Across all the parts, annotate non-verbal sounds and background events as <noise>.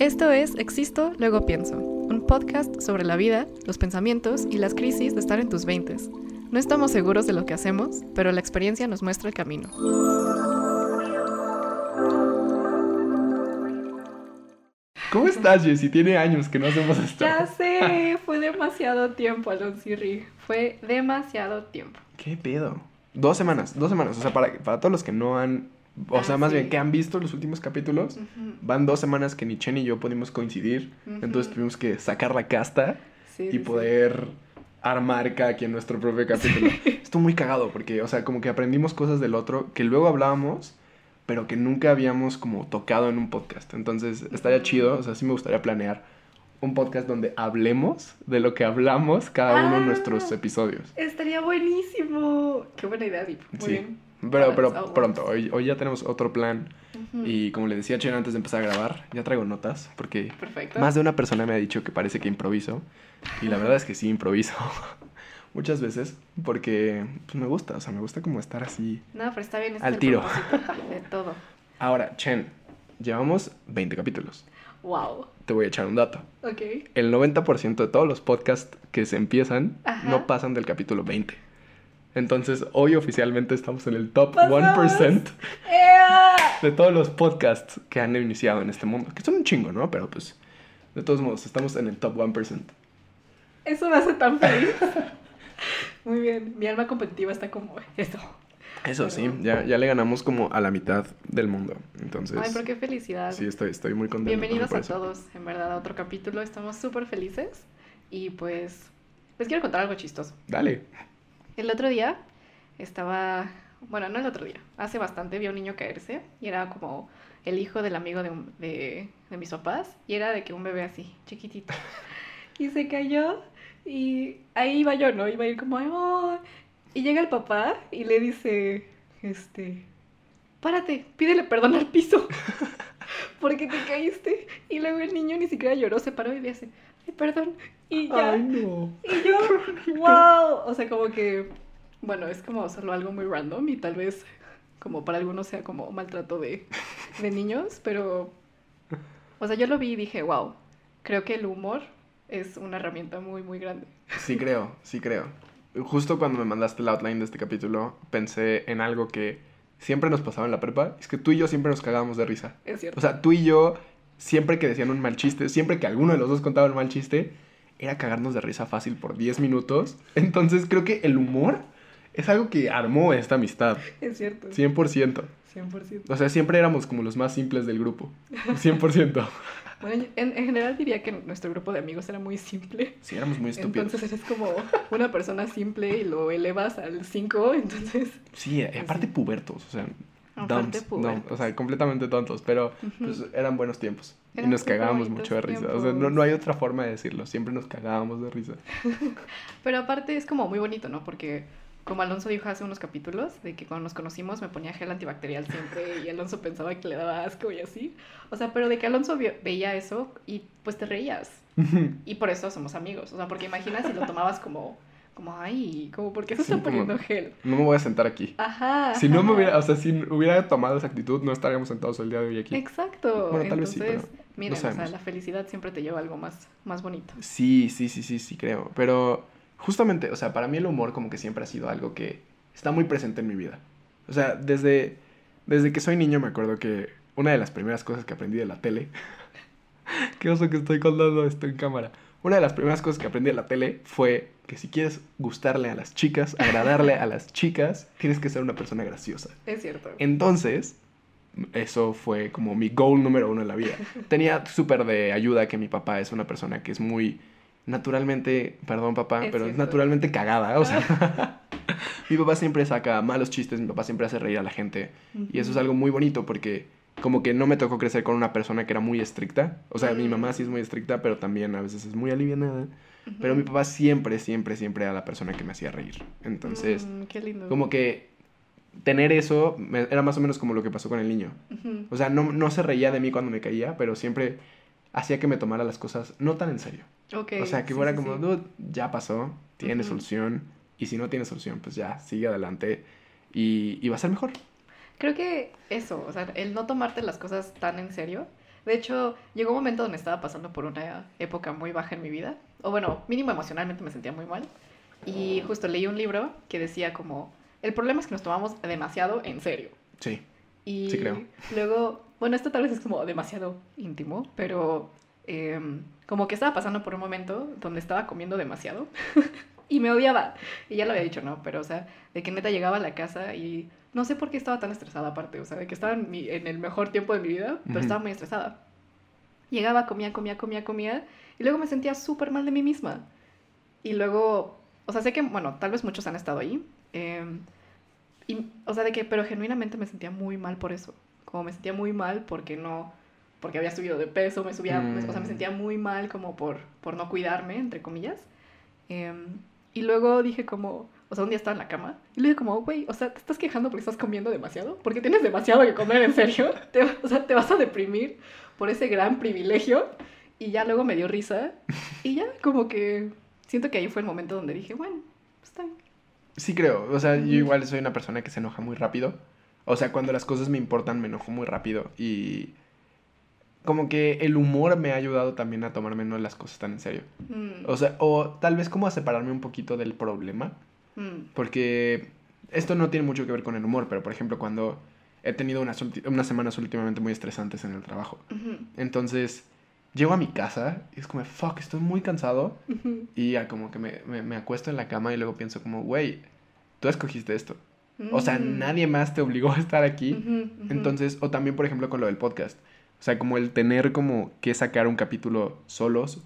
Esto es Existo, luego pienso, un podcast sobre la vida, los pensamientos y las crisis de estar en tus 20. No estamos seguros de lo que hacemos, pero la experiencia nos muestra el camino. ¿Cómo estás, Jessy? Tiene años que no hacemos esto. Ya sé, fue demasiado tiempo, Alonsirri. Fue demasiado tiempo. ¿Qué pedo? Dos semanas, dos semanas. O sea, para, para todos los que no han, o Ah, sea, más sí. bien que han visto los últimos capítulos, van dos semanas que ni Chen ni yo pudimos coincidir. Entonces tuvimos que sacar la casta sí, y sí, poder armar cada quien nuestro propio capítulo. <laughs> Estuvo muy cagado porque, o sea, como que aprendimos cosas del otro que luego hablábamos, pero que nunca habíamos como tocado en un podcast. Entonces, estaría chido, o sea, sí me gustaría planear un podcast donde hablemos de lo que hablamos cada uno Ah. nuestros episodios. Estaría buenísimo. Qué buena idea, Deep. Muy bien. Pero, pero pronto, hoy, hoy ya tenemos otro plan. Ujú. Y como le decía a Chen antes de empezar a grabar, ya traigo notas, porque Perfecto. más de una persona me ha dicho que parece que improviso. Y la verdad es que sí improviso. <laughs> Muchas veces, porque pues, me gusta, o sea, me gusta como estar así. No, pero está bien. este Al tiro. <laughs> De todo. Ahora, Chen, llevamos 20 capítulos. Wow. Te voy a echar un dato. Ok. El 90% de todos los podcasts que se empiezan Ajá. no pasan del capítulo 20. Entonces, hoy oficialmente estamos en el top Pasamos. 1% ¡Ea! de todos los podcasts que han iniciado en este mundo. Que son un chingo, ¿no? Pero pues, de todos modos, estamos en el top 1%. Eso me hace tan feliz. <laughs> Muy bien. Mi alma competitiva está como eso. Eso sí, Pero- ya, ya le ganamos como a la mitad del mundo. Entonces, Ay, pero qué felicidad. sí, estoy, estoy muy contento. Bienvenidos a todos, en verdad, a otro capítulo. Estamos súper felices. Y pues, les quiero contar algo chistoso. Dale. El otro día estaba, bueno, no el otro día, hace bastante vi a un niño caerse y era como el hijo del amigo de, un- de, de mis papás y era de que un bebé así, chiquitito. <laughs> Y se cayó y ahí iba yo, ¿no? Iba a ir como, "Ay". y llega el papá y le dice, este, párate, pídele perdón al piso <laughs> porque te caíste. Y luego el niño ni siquiera lloró, se paró y le dice, ay, perdón. Y ya. Ay, no. Y yo, <laughs> wow. O sea, como que, bueno, es como solo algo muy random y tal vez como para algunos sea como maltrato de, de niños, pero, o sea, yo lo vi y dije, wow, creo que el humor es una herramienta muy, muy grande. Sí creo, sí creo. Justo cuando me mandaste el outline de este capítulo, pensé en algo que siempre nos pasaba en la prepa. Es que tú y yo siempre nos cagábamos de risa. Es cierto. O sea, tú y yo, siempre que decían un mal chiste, siempre que alguno de los dos contaba un mal chiste, era cagarnos de risa fácil por 10 minutos. Entonces creo que el humor es algo que armó esta amistad. es cierto. 100%. 100%. O sea, siempre éramos como los más simples del grupo. 100%. Bueno, en, en general diría que nuestro grupo de amigos era muy simple. Sí, éramos muy estúpidos. Entonces eres como una persona simple y lo elevas al 5, entonces... Sí, aparte pubertos, o sea, Dumps, dumb, o sea, completamente tontos, pero pues eran buenos tiempos. y nos cagábamos mucho de risa. O sea, no, no hay otra forma de decirlo, siempre nos cagábamos de risa. <laughs> Pero aparte es como muy bonito, ¿no? Porque como Alonso dijo hace unos capítulos, de que cuando nos conocimos me ponía gel antibacterial siempre y Alonso pensaba que le daba asco y así. O sea, pero de que Alonso veía eso y pues te reías. <laughs> Y por eso somos amigos. O sea, porque imaginas si lo tomabas como, como, ay, como, ¿por qué se Sí, está como- poniendo gel? No me voy a sentar aquí. Ajá. Si no me hubiera, o sea, si hubiera tomado esa actitud, no estaríamos sentados el día de hoy aquí. Exacto. Bueno, tal vez Entonces, sí, pero miren, o sea, la felicidad siempre te lleva a algo más, más bonito. Sí, sí, sí, sí, sí, creo. Pero justamente, o sea, para mí el humor como que siempre ha sido algo que está muy presente en mi vida. O sea, desde, desde que soy niño me acuerdo que una de las primeras cosas que aprendí de la tele... <laughs> Qué oso que estoy contando esto en cámara. Una de las primeras cosas que aprendí de la tele fue que si quieres gustarle a las chicas, agradarle a las chicas, tienes que ser una persona graciosa. Es cierto. Entonces, eso fue como mi goal número uno en la vida. Tenía súper de ayuda que mi papá es una persona que es muy naturalmente, perdón papá, Es pero es naturalmente cagada, o sea, <laughs> mi papá siempre saca malos chistes, mi papá siempre hace reír a la gente y eso es algo muy bonito porque como que no me tocó crecer con una persona que era muy estricta, o sea, mi Mm. mamá sí es muy estricta, pero también a veces es muy alivianada, Pero mi papá siempre, siempre, siempre era la persona que me hacía reír. Entonces, Mm, qué lindo. como que tener eso me- era más o menos como lo que pasó con el niño. Ujú. O sea, no, no se reía de mí cuando me caía, pero siempre hacía que me tomara las cosas no tan en serio. Ok, o sea, que sí, fuera sí, como, sí. ya pasó, tiene solución, y si no tiene solución, pues ya, sigue adelante y, y va a ser mejor. Creo que eso, o sea, el no tomarte las cosas tan en serio, De hecho, llegó un momento donde estaba pasando por una época muy baja en mi vida. O bueno, mínimo emocionalmente me sentía muy mal. Y justo leí un libro que decía como, el problema es que nos tomamos demasiado en serio. Sí. Y Sí, creo. luego, bueno, esto tal vez es como demasiado íntimo, pero em, como que estaba pasando por un momento donde estaba comiendo demasiado <laughs> y me odiaba. Y ya lo había dicho, ¿no? Pero, o sea, de que neta llegaba a la casa y no sé por qué estaba tan estresada aparte, o sea, de que estaba en, mi- en el mejor tiempo de mi vida, pero estaba muy estresada. Llegaba, comía, comía, comía, comía y luego me sentía súper mal de mí misma. Y luego, o sea, sé que, bueno, tal vez muchos han estado ahí. em, y, o sea, de que, pero genuinamente me sentía muy mal por eso. Como me sentía muy mal porque no, porque había subido de peso, me subía, me- o sea, me Mm. sentía muy mal como por, por no cuidarme, entre comillas. Em, y luego dije como, o sea, un día estaba en la cama y le dije como, güey, o sea, ¿te estás quejando porque estás comiendo demasiado? Porque tienes demasiado que comer, ¿en serio? <laughs> Te, o sea, te vas a deprimir por ese gran privilegio. Y ya luego me dio risa y ya como que siento que ahí fue el momento donde dije, bueno, está bien. Sí creo, o sea, yo igual soy una persona que se enoja muy rápido. O sea, cuando las cosas me importan me enojo muy rápido y como que el humor me ha ayudado también a tomarme no las cosas tan en serio. Mm, O sea, o tal vez como a separarme un poquito del problema, mm, porque esto no tiene mucho que ver con el humor, pero por ejemplo cuando he tenido unas, unas semanas últimamente muy estresantes en el trabajo. Entonces, llego a mi casa y es como, fuck, estoy muy cansado. Y ya como que me, me, me acuesto en la cama y luego pienso como, güey, tú escogiste esto. O sea, mm, nadie más te obligó a estar aquí. Entonces, o también, por ejemplo, con lo del podcast. O sea, como el tener como que sacar un capítulo solos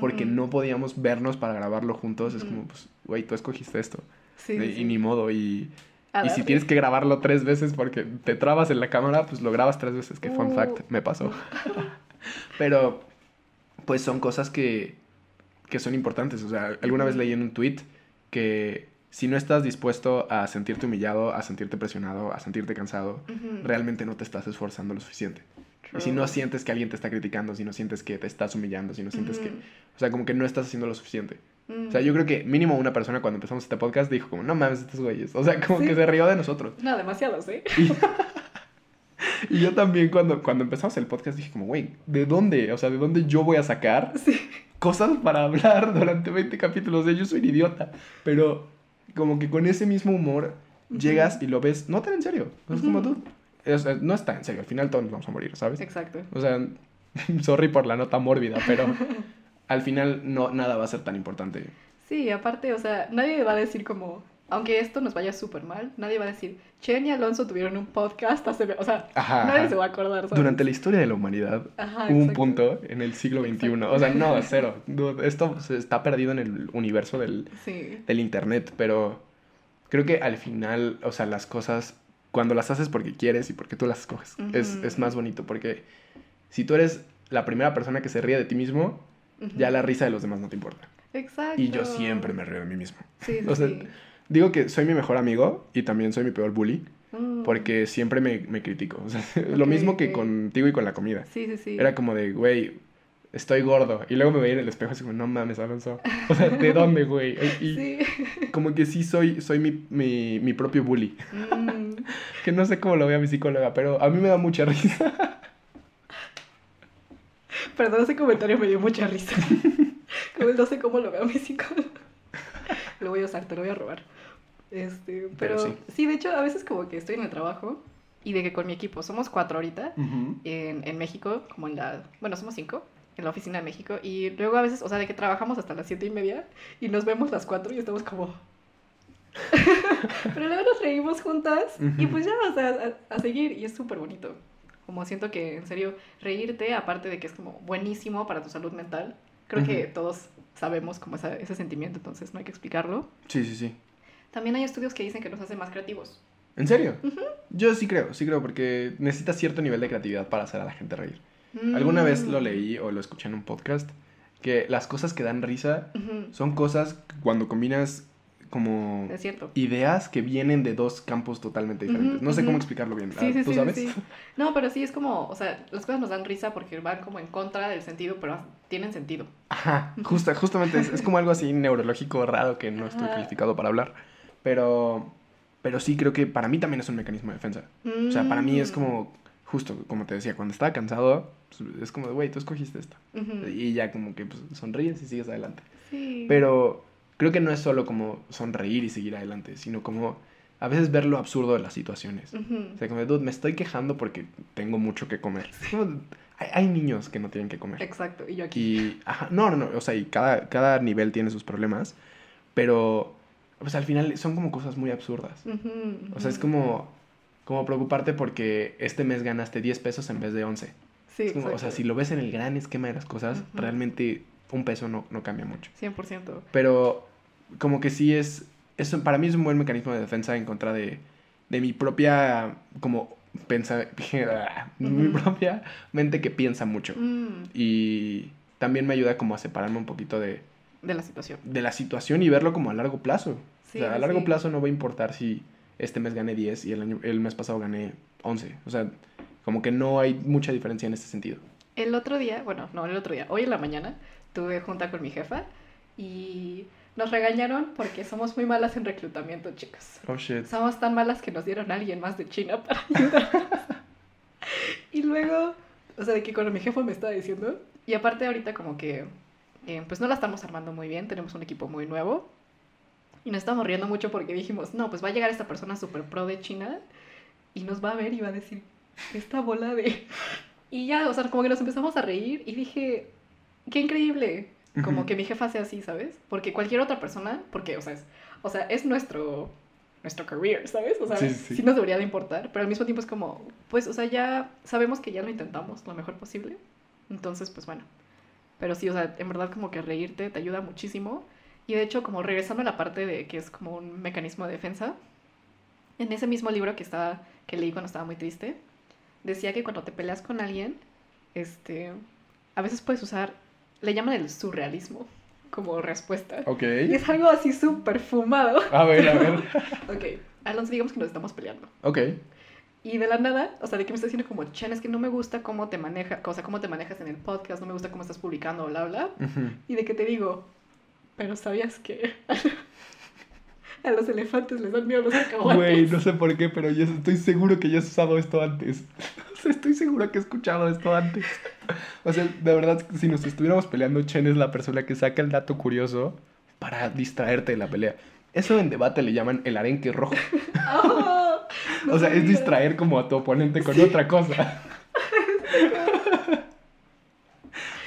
porque no podíamos vernos para grabarlo juntos. Es como, pues, güey, tú escogiste esto. Sí, y, sí, y ni modo. Y, y si tienes que grabarlo tres veces porque te trabas en la cámara, pues lo grabas tres veces. Que fun Uh. fact, me pasó. <laughs> Pero, pues son cosas que, que son importantes. O sea, alguna vez leí en un tweet que si no estás dispuesto a sentirte humillado, a sentirte presionado, a sentirte cansado, Ujú. realmente no te estás esforzando lo suficiente. Y si True. no sientes que alguien te está criticando, si no sientes que te estás humillando, si no sientes que... Ujú. O sea, como que no estás haciendo lo suficiente. Mm. O sea, yo creo que mínimo una persona cuando empezamos este podcast dijo como, no mames, estos güeyes. O sea, como Sí. que se rió de nosotros. No, demasiados, ¿eh? Y, <laughs> y yo también cuando, cuando empezamos el podcast dije como, güey, ¿de dónde? O sea, ¿de dónde yo voy a sacar <laughs> Sí. cosas para hablar durante 20 capítulos? O sea, yo soy un idiota. Pero como que con ese mismo humor Ujú. llegas y lo ves no tan en serio. Es como Ujú. tú. Es- es- no está en serio, al final todos nos vamos a morir, ¿sabes? Exacto. O sea, <laughs> sorry por la nota mórbida, pero al final no, nada va a ser tan importante. Sí, aparte, o sea, nadie va a decir como, aunque esto nos vaya súper mal, nadie va a decir, Chen y Alonso tuvieron un podcast hace... O sea, Ajá. nadie ajá. se va a acordar, ¿sabes? Durante la historia de la humanidad Ajá, hubo un punto en el siglo XXI. O sea, no, <laughs> cero. Esto se está perdido en el universo del, Sí. del internet, pero creo que al final, o sea, las cosas, cuando las haces porque quieres y porque tú las escoges, es, Ujú. es más bonito. Porque si tú eres la primera persona que se ríe de ti mismo, Ya la risa de los demás no te importa. Exacto. Y yo siempre me río de mí mismo. Sí, sí, <laughs> o sea, sí. Digo que soy mi mejor amigo y también soy mi peor bully Mm. porque siempre me, me critico. O sea, <laughs> lo mismo que contigo y con la comida. Sí, sí, sí. Era como de, güey, estoy gordo. Y luego me veía en el espejo así como, no mames, Alonso. O sea, ¿de dónde, güey? <laughs> Y, y Sí. como que sí soy, soy mi, mi, mi propio bully. Mm. Que no sé cómo lo vea mi psicóloga, pero a mí me da mucha risa. Perdón, ese comentario me dio mucha risa. <laughs> Como no sé cómo lo veo mi psicólogo. <laughs> Lo voy a usar, te lo voy a robar. Este, pero, Pero sí. sí. de hecho, a veces como que estoy en el trabajo y de que con mi equipo, somos cuatro ahorita en, en México, como en la, bueno, somos cinco en la oficina de México y luego a veces, o sea, de que trabajamos hasta las siete y media y nos vemos las cuatro y estamos como... <laughs> pero luego nos reímos juntas y Ujú. pues ya, o sea, a, a seguir y es súper bonito. Como siento que, en serio, reírte, aparte de que es como buenísimo para tu salud mental, creo que todos sabemos como esa- ese sentimiento, entonces no hay que explicarlo. Sí, sí, sí. También hay estudios que dicen que nos hace más creativos. ¿En serio? Yo sí creo, sí creo, porque necesitas cierto nivel de creatividad para hacer a la gente reír. Alguna vez lo Mm. leí o lo escuché en un podcast, que las cosas que dan risa son cosas que cuando combinas como Es cierto. ideas que vienen de dos campos totalmente diferentes. No sé cómo explicarlo bien. Sí, sí, ¿Tú sí, sabes? <laughs> No, pero sí es como, o sea, las cosas nos dan risa porque van como en contra del sentido, pero tienen sentido. Ajá, justa, justamente es, es como algo así neurológico raro que no estoy Ajá. calificado para hablar. Pero, pero sí creo que para mí también es un mecanismo de defensa. O sea, para mí es Mm. como justo, como te decía, cuando estaba cansado, pues, es como de, güey, tú escogiste esto. Y ya como que pues, sonríes y sigues adelante. Sí. Pero creo que no es solo como sonreír y seguir adelante, sino como a veces ver lo absurdo de las situaciones. O sea, como de, dude, me estoy quejando porque tengo mucho que comer. Como, hay, hay niños que no tienen que comer. Exacto. Y yo aquí. Y, ajá, no, no, no, o sea, y cada, cada nivel tiene sus problemas, pero pues al final son como cosas muy absurdas. O sea, es como, como preocuparte porque este mes ganaste 10 pesos en vez de 11. Sí, como, o sea, si lo ves en el gran esquema de las cosas, realmente un peso no, no cambia mucho. 100%. Pero como que sí es, eso para mí es un buen mecanismo de defensa en contra de, de mi propia, como, pensa, <laughs> mi Ujú. propia mente que piensa mucho. Mm, Y también me ayuda como a separarme un poquito de, de la situación. de la situación y verlo como a largo plazo. Sí, o sea, a largo sí. plazo no va a importar si este mes gané 10 y el, año, el mes pasado gané 11. O sea, como que no hay mucha diferencia en este sentido. El otro día, bueno, no el otro día, hoy en la mañana tuve junta con mi jefa y nos regañaron porque somos muy malas en reclutamiento, chicos. Oh, shit. Somos tan malas que nos dieron a alguien más de China <laughs> para ayudarnos. y luego, o sea, de que cuando mi jefa me estaba diciendo, y aparte ahorita como que, eh, pues no la estamos armando muy bien, tenemos un equipo muy nuevo, y nos estamos riendo mucho porque dijimos, no, pues va a llegar esta persona super pro de China y nos va a ver y va a decir, esta bola de... <laughs> Y ya, o sea, como que nos empezamos a reír y dije, qué increíble, como que mi jefa sea así, ¿sabes? Porque cualquier otra persona, porque, o sea, es, o sea, es nuestro, nuestro career, ¿sabes? O sea, Sí, sí, sí. nos debería de importar, pero al mismo tiempo es como, pues, o sea, ya sabemos que ya lo intentamos lo mejor posible. Entonces, pues bueno. Pero sí, o sea, en verdad como que reírte te ayuda muchísimo. Y de hecho, como regresando a la parte de que es como un mecanismo de defensa, en ese mismo libro que, estaba, que leí cuando estaba muy triste, decía que cuando te peleas con alguien, este, a veces puedes usar, le llaman el surrealismo como respuesta. Ok. Y es algo así súper fumado. A ver, a ver. <laughs> Ok, Alonso, digamos que nos estamos peleando. Ok. Y de la nada, o sea, de que me está diciendo como, Chen, es que no me gusta cómo te maneja, o sea, cómo te manejas en el podcast, no me gusta cómo estás publicando, bla, bla. Y de que te digo, pero ¿sabías que <laughs> a los elefantes les dan miedo los cacahuates? Güey, no sé por qué, pero yo estoy seguro que ya has usado esto antes. <laughs> O sea, estoy seguro que he escuchado esto antes. O sea, de verdad, si nos estuviéramos peleando, Chen es la persona que saca el dato curioso para distraerte de la pelea. Eso en debate le llaman el arenque rojo. <laughs> <laughs> No O sea, es distraer como a tu oponente con otra cosa.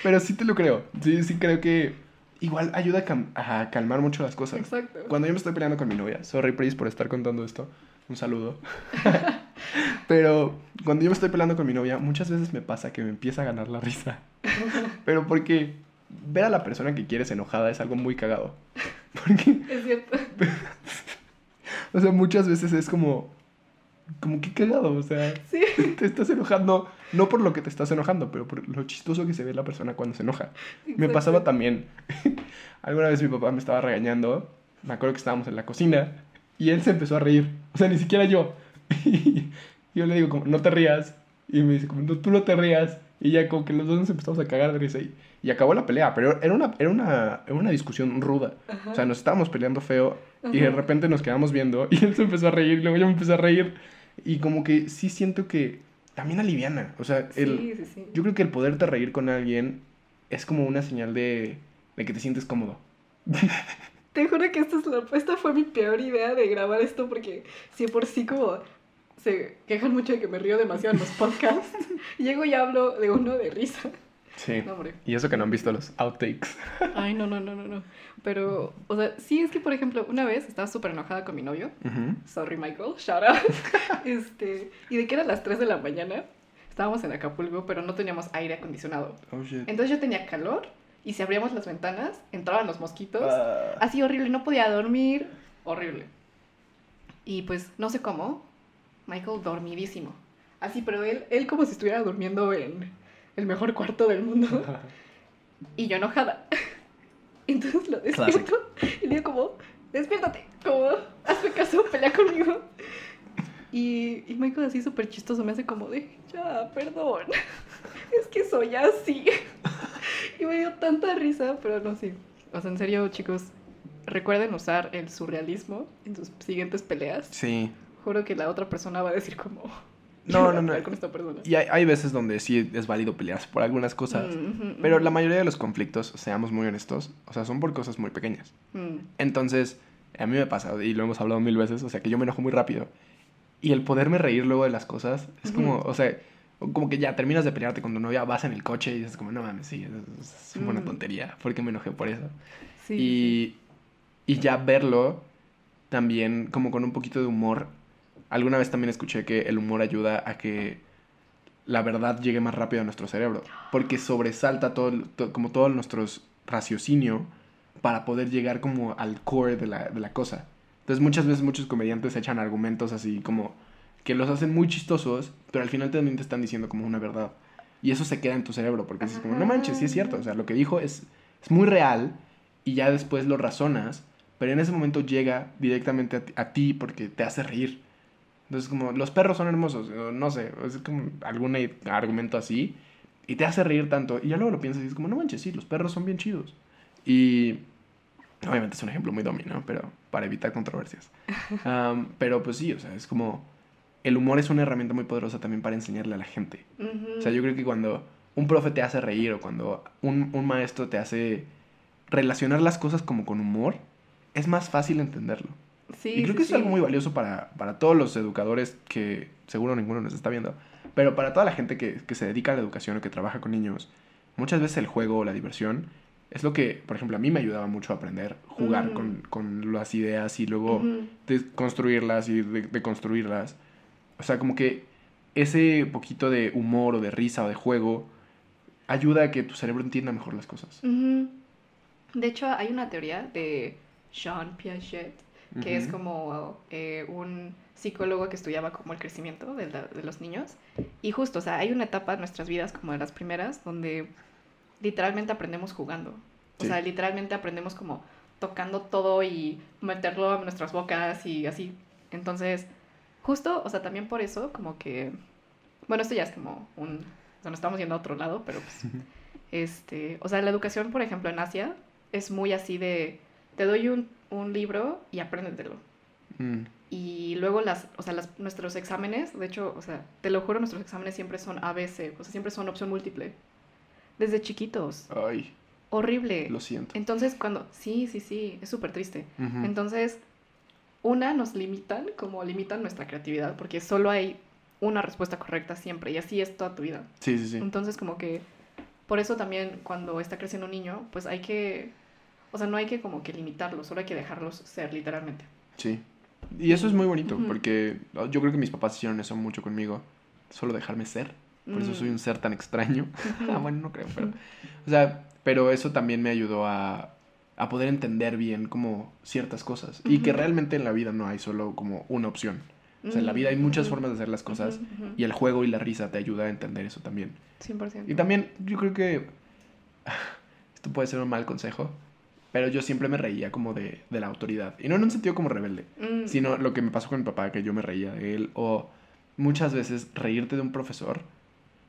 Pero sí te lo creo. Sí, sí creo que igual ayuda a, calmar mucho las cosas. Exacto. Cuando yo me estoy peleando con mi novia, sorry Pris por estar contando esto, un saludo. <laughs> Pero cuando yo me estoy peleando con mi novia, muchas veces me pasa que me empieza a ganar la risa. <laughs> Pero porque ver a la persona que quieres enojada es algo muy cagado. <laughs> Porque, Es cierto. o sea, muchas veces es como, como que cagado, o sea, Sí. <laughs> te estás enojando, no por lo que te estás enojando, pero por lo chistoso que se ve la persona cuando se enoja. Me exacto. pasaba también. <laughs> Alguna vez mi papá me estaba regañando. Me acuerdo que estábamos en la cocina. Y él se empezó a reír. O sea, ni siquiera yo. Y <laughs> yo le digo, como, no te rías. Y me dice, como, no, tú no te rías. Y ya como que los dos nos empezamos a cagar de risa. Y, y acabó la pelea. Pero era una, era, una, era una discusión ruda. Ajá. O sea, nos estábamos peleando feo. Y de Ajá. repente nos quedamos viendo. Y él se empezó a reír. Y luego yo me empecé a reír. Y como que sí siento que también aliviana. O sea, el, Sí, sí, sí. yo creo que el poderte reír con alguien es como una señal de, de que te sientes cómodo. <laughs> Te juro que esta, es la- esta fue mi peor idea de grabar esto porque si por sí como se quejan mucho de que me río demasiado en los podcasts, <laughs> llego y hablo de uno de risa. Sí. No. Y eso que no han visto los outtakes. <laughs> Ay, no, no, no, no, no. Pero, o sea, sí es que, por ejemplo, una vez estaba súper enojada con mi novio. Sorry, Michael, shout out. <laughs> este, y de que eran las 3 de la mañana, estábamos en Acapulco, pero no teníamos aire acondicionado. Oh, shit. Entonces yo tenía calor y si abríamos las ventanas, entraban los mosquitos. Ah. Así horrible, no podía dormir. Horrible. Y pues, no sé cómo, Michael dormidísimo. Así, pero él, él como si estuviera durmiendo en el mejor cuarto del mundo. <laughs> Y yo enojada. <laughs> Entonces lo despierto y le digo como, despiértate, como, hazme caso, pelea conmigo. Y, y Michael así súper chistoso me hace como de, ya, perdón, <laughs> es que soy así. Y me dio tanta risa, pero no, sí. O sea, en serio, chicos, recuerden usar el surrealismo en sus siguientes peleas. Sí. Juro que la otra persona va a decir como, <laughs> No, no, no. Con esta persona. Y hay, hay veces donde sí es válido pelearse por algunas cosas. Mm, Pero ujú. la mayoría de los conflictos, seamos muy honestos, o sea, son por cosas muy pequeñas. Mm, Entonces, a mí me pasa, y lo hemos hablado mil veces, o sea, que yo me enojo muy rápido. Y el poderme reír luego de las cosas, es como, o sea, como que ya terminas de pelearte con tu novia, vas en el coche y dices como, no mames, sí, es, es una Mm. tontería, ¿por qué me enojé por eso? sí, sí, y, y ya verlo también como con un poquito de humor. Alguna vez también escuché que el humor ayuda a que la verdad llegue más rápido a nuestro cerebro, porque sobresalta todo, el- to- como todo nuestro raciocinio para poder llegar como al core de la, de la cosa. Entonces muchas veces muchos comediantes echan argumentos así como que los hacen muy chistosos, pero al final también te están diciendo como una verdad. Y eso se queda en tu cerebro, porque dices como, no manches, sí es cierto, o sea, lo que dijo es, es muy real y ya después lo razonas, pero en ese momento llega directamente a ti, a ti porque te hace reír. Entonces como, los perros son hermosos, no sé, es como algún argumento así, y te hace reír tanto, y ya luego lo piensas y es como, no manches, sí, los perros son bien chidos. Y obviamente es un ejemplo muy domino, pero para evitar controversias. <laughs> Am, pero pues sí, o sea, es como, el humor es una herramienta muy poderosa también para enseñarle a la gente. Ujú. O sea, yo creo que cuando un profe te hace reír o cuando un, un maestro te hace relacionar las cosas como con humor, es más fácil entenderlo. Sí, y creo que sí. es algo muy valioso para, para todos los educadores que seguro ninguno nos está viendo, pero para toda la gente que, que se dedica a la educación o que trabaja con niños, muchas veces el juego o la diversión es lo que, por ejemplo, a mí me ayudaba mucho a aprender, jugar Ujú. con, con las ideas y luego de construirlas y de, de. O sea, como que ese poquito de humor o de risa o de juego ayuda a que tu cerebro entienda mejor las cosas. De hecho, hay una teoría de Jean Piaget, que es como eh, un psicólogo que estudiaba como el crecimiento de, la- de los niños. Y justo, o sea, hay una etapa en nuestras vidas, como de las primeras, donde literalmente aprendemos jugando. O Sí. sea, literalmente aprendemos como tocando todo y meterlo a nuestras bocas y así. Entonces, justo, o sea, también por eso, como que, bueno, esto ya es como un, o sea, nos estamos yendo a otro lado, pero pues, <laughs> este, o sea, la educación, por ejemplo, en Asia es muy así de, te doy un, un libro y apréndetelo. Mm, Y luego las, o sea, las, nuestros exámenes, de hecho, o sea, te lo juro, nuestros exámenes siempre son ABC, o sea, siempre son opción múltiple. Desde chiquitos. Ay, Horrible. lo siento. Entonces, cuando, sí, sí, sí, es súper triste. Entonces, una, nos limitan, como limitan nuestra creatividad, porque solo hay una respuesta correcta siempre, y así es toda tu vida. Sí, sí, sí. Entonces, como que, por eso también cuando está creciendo un niño, pues hay que, o sea, no hay que como que limitarlos, solo hay que dejarlos ser, literalmente. Sí. Y eso es muy bonito, porque yo creo que mis papás hicieron eso mucho conmigo. Solo dejarme ser. Por eso Mm. soy un ser tan extraño. <laughs> Ah, bueno, no creo, pero... O sea, pero eso también me ayudó a, a poder entender bien como ciertas cosas. Y que realmente en la vida no hay solo como una opción. O sea, en la vida hay muchas formas de hacer las cosas. Y el juego y la risa te ayuda a entender eso también. 100%. Y también yo creo que... Esto puede ser un mal consejo. Pero yo siempre me reía como de, de la autoridad. Y no en un sentido como rebelde. Mm. Sino lo que me pasó con mi papá, que yo me reía de él. O muchas veces reírte de un profesor.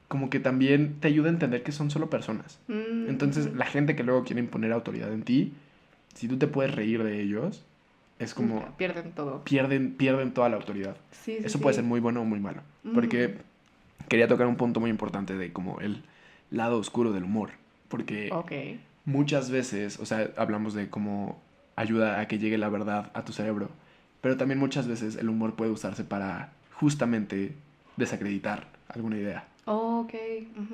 Como que también te ayuda a entender que son solo personas. Mm, Entonces, la gente que luego quiere imponer autoridad en ti, si tú te puedes reír de ellos, es como Ya, Pierden todo. pierden, pierden toda la autoridad. Sí, sí, Eso puede ser muy bueno o muy malo. Mm. Porque quería tocar un punto muy importante de como el lado oscuro del humor. Porque Ok. Muchas veces, o sea, hablamos de cómo ayuda a que llegue la verdad a tu cerebro. Pero también muchas veces el humor puede usarse para justamente desacreditar alguna idea. Oh, ok.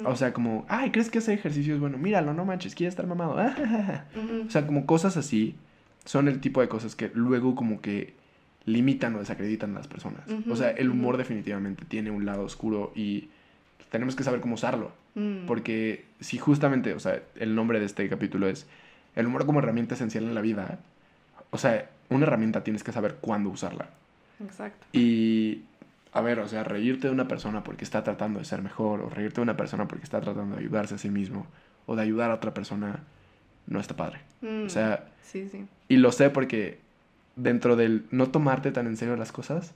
O sea, como, ay, ¿crees que ese ejercicio es bueno? Míralo, no manches, quieres estar mamado. <laughs> O sea, como cosas así son el tipo de cosas que luego como que limitan o desacreditan a las personas. O sea, el humor definitivamente tiene un lado oscuro y tenemos que saber cómo usarlo. Mm. Porque si justamente, o sea, el nombre de este capítulo es el humor como herramienta esencial en la vida, o sea, una herramienta tienes que saber cuándo usarla. Exacto. Y, a ver, o sea, reírte de una persona porque está tratando de ser mejor, o reírte de una persona porque está tratando de ayudarse a sí mismo, o de ayudar a otra persona, no está padre. Mm. O sea, Sí, sí. y lo sé porque dentro del no tomarte tan en serio las cosas,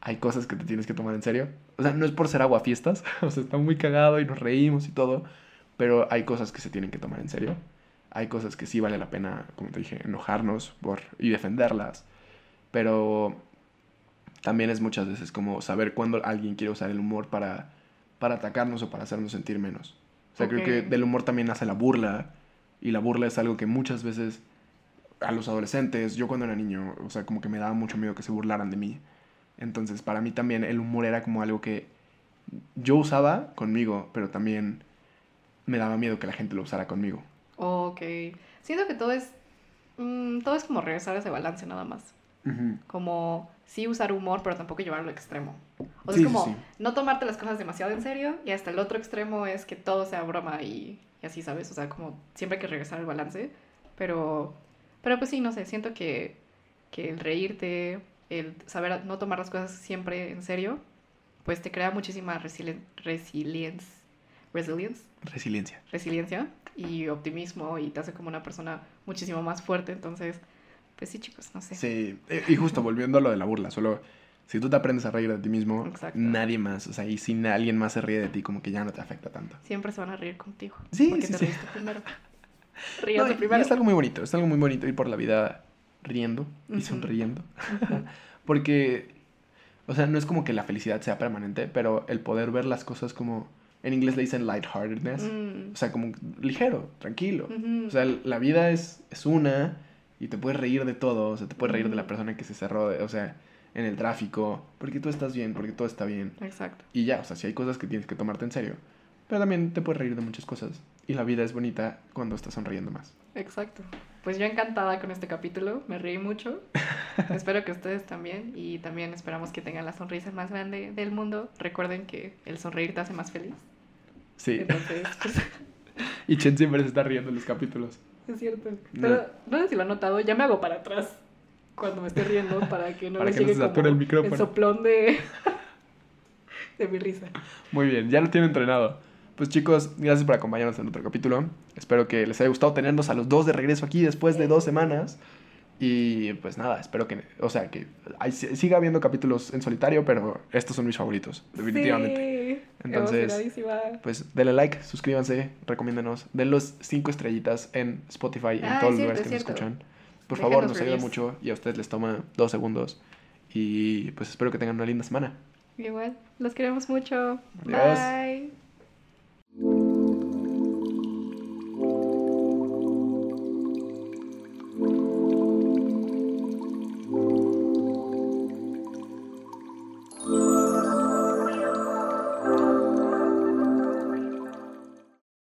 hay cosas que te tienes que tomar en serio. O sea, no es por ser aguafiestas, <laughs> o sea, está muy cagado y nos reímos y todo, pero hay cosas que se tienen que tomar en serio. Hay cosas que sí vale la pena, como te dije, enojarnos por, y defenderlas. Pero también es muchas veces como saber cuándo alguien quiere usar el humor para, para atacarnos o para hacernos sentir menos. O sea, creo que del humor también nace la burla y la burla es algo que muchas veces a los adolescentes, yo cuando era niño, o sea, como que me daba mucho miedo que se burlaran de mí. Entonces, para mí también el humor era como algo que yo usaba conmigo, pero también me daba miedo que la gente lo usara conmigo. Ok. Siento que todo es. mm, todo es como regresar a ese balance nada más. Como sí usar humor, pero tampoco llevarlo al extremo. O sea, Sí, es como sí. no tomarte las cosas demasiado en serio y hasta el otro extremo es que todo sea broma y, y así, ¿sabes? O sea, como siempre hay que regresar al balance. Pero, pero pues sí, no sé, siento que, que el reírte, el saber no tomar las cosas siempre en serio, pues te crea muchísima resilien resilience, resilience, Resiliencia. resiliencia y optimismo y te hace como una persona muchísimo más fuerte. Entonces, pues sí, chicos, no sé. Sí, y justo volviendo a lo de la burla, solo si tú te aprendes a reír de ti mismo, Exacto. nadie más, o sea, y si alguien más se ríe de ti, como que ya no te afecta tanto. Siempre se van a reír contigo. Sí, porque sí, te sí. reíste primero. <laughs> No, primero. Y es algo muy bonito, es algo muy bonito ir por la vida riendo y sonriendo. <laughs> Porque, o sea, no es como que la felicidad sea permanente, pero el poder ver las cosas como, en inglés le dicen lightheartedness, Mm, o sea, como ligero, tranquilo. O sea, la vida es, es una y te puedes reír de todo, o sea, te puedes reír de la persona que se cerró, de- o sea, en el tráfico, porque tú estás bien, porque todo está bien. Exacto. Y ya, o sea, si hay cosas que tienes que tomarte en serio, pero también te puedes reír de muchas cosas. Y la vida es bonita cuando estás sonriendo más. Exacto. Pues yo encantada con este capítulo, me reí mucho. <laughs> Espero que ustedes también y también esperamos que tengan la sonrisa más grande del mundo. Recuerden que el sonreír te hace más feliz. Sí. Entonces, pues, <laughs> Y Chen siempre se está riendo en los capítulos. es cierto. No. Pero no sé si lo han notado, ya me hago para atrás cuando me estoy riendo para que no <laughs> Para les que no llegue se sature como el micrófono. soplón de, de mi risa. Muy bien, ya lo tiene entrenado. Pues chicos, gracias por acompañarnos en otro capítulo. Espero que les haya gustado tenernos a los dos de regreso aquí después de dos semanas. Y pues nada, espero que, o sea, que hay- siga habiendo capítulos en solitario, pero estos son mis favoritos, definitivamente. Sí, Entonces. Pues denle like, suscríbanse, recomiéndenos, den los cinco estrellitas en Spotify, en Ah, todos los lugares que nos escuchan. Por favor, Déjenos nos ayuda mucho y a ustedes les toma dos segundos. Y pues espero que tengan una linda semana. Igual, los queremos mucho. Adiós. Bye.